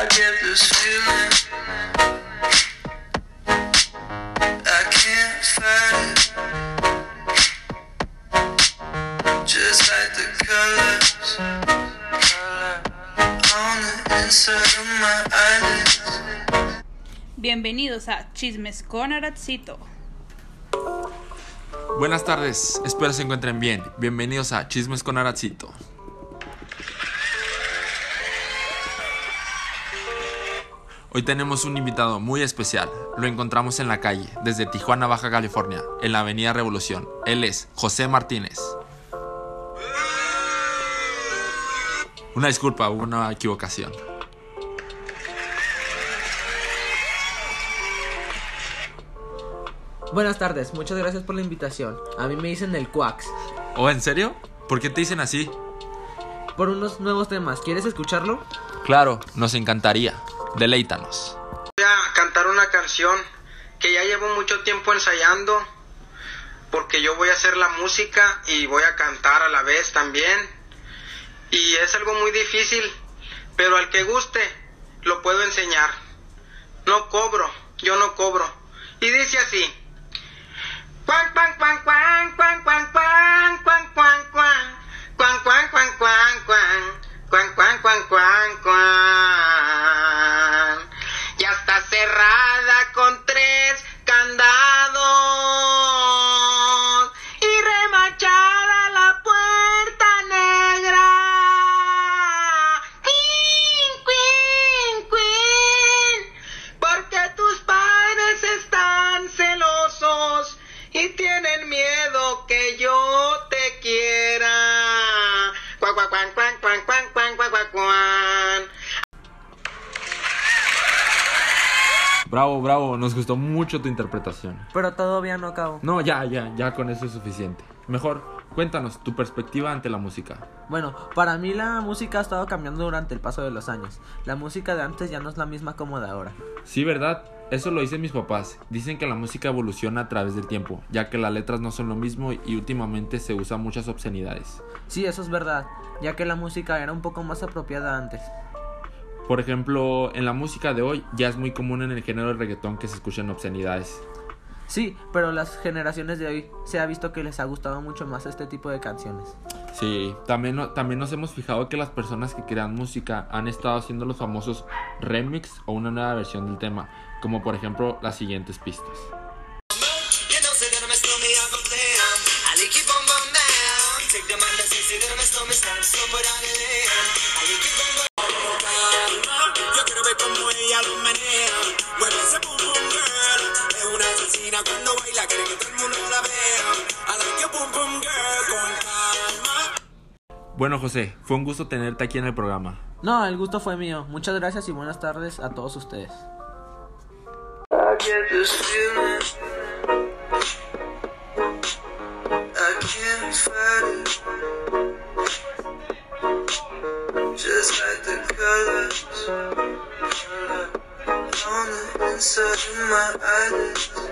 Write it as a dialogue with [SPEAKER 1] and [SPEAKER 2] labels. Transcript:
[SPEAKER 1] I get this feeling. I can't fight it. Just like the colors on the inside of my eyelids.
[SPEAKER 2] Bienvenidos a Chismes con Aratzito.
[SPEAKER 3] Buenas tardes, espero se encuentren bien. Bienvenidos a Chismes con Aratzito. Hoy tenemos un invitado muy especial. Lo encontramos en la calle, desde Tijuana, Baja California, en la Avenida Revolución. Él es José Martínez. Una disculpa, hubo una equivocación.
[SPEAKER 4] Buenas tardes, muchas gracias por la invitación. A mí me dicen el Quax.
[SPEAKER 3] ¿Oh, en serio? ¿Por qué te dicen así?
[SPEAKER 4] Por unos nuevos temas, ¿quieres escucharlo?
[SPEAKER 3] Claro, nos encantaría. Deleítanos.
[SPEAKER 5] Voy a cantar una canción que ya llevo mucho tiempo ensayando porque yo voy a hacer la música y voy a cantar a la vez también. Y es algo muy difícil, pero al que guste lo puedo enseñar. No cobro, yo no cobro. Y dice así. Cuan, cuan, cuan, cuan, cuan, cuan, cuan, cuan, cuan, cuan. Cuan, cuan, cuan. Quiera. Cuan, cuan, cuan, cuan, cuan, cuan, cuan, cuan, cuan, cuan.
[SPEAKER 3] Bravo, bravo, nos gustó mucho tu interpretación.
[SPEAKER 4] Pero todavía no acabo.
[SPEAKER 3] No, ya, ya, ya con eso es suficiente. Mejor, cuéntanos tu perspectiva ante la música.
[SPEAKER 4] Bueno, para mí la música ha estado cambiando durante el paso de los años. La música de antes ya no es la misma como de ahora.
[SPEAKER 3] Sí, ¿verdad? Eso lo dicen mis papás. Dicen que la música evoluciona a través del tiempo, ya que las letras no son lo mismo y últimamente se usan muchas obscenidades.
[SPEAKER 4] Sí, eso es verdad, ya que la música era un poco más apropiada antes.
[SPEAKER 3] Por ejemplo, en la música de hoy ya es muy común en el género del reggaetón que se escuchen obscenidades.
[SPEAKER 4] Sí, pero las generaciones de hoy se ha visto que les ha gustado mucho más este tipo de canciones.
[SPEAKER 3] Sí, también, también nos hemos fijado que las personas que crean música han estado haciendo los famosos remix o una nueva versión del tema, como por ejemplo las siguientes pistas. Bueno José, fue un gusto tenerte aquí en el programa.
[SPEAKER 4] No, el gusto fue mío. Muchas gracias y buenas tardes a todos ustedes.
[SPEAKER 1] I get this feeling. I can't fight it. Just like the colors on the inside of my eyelids.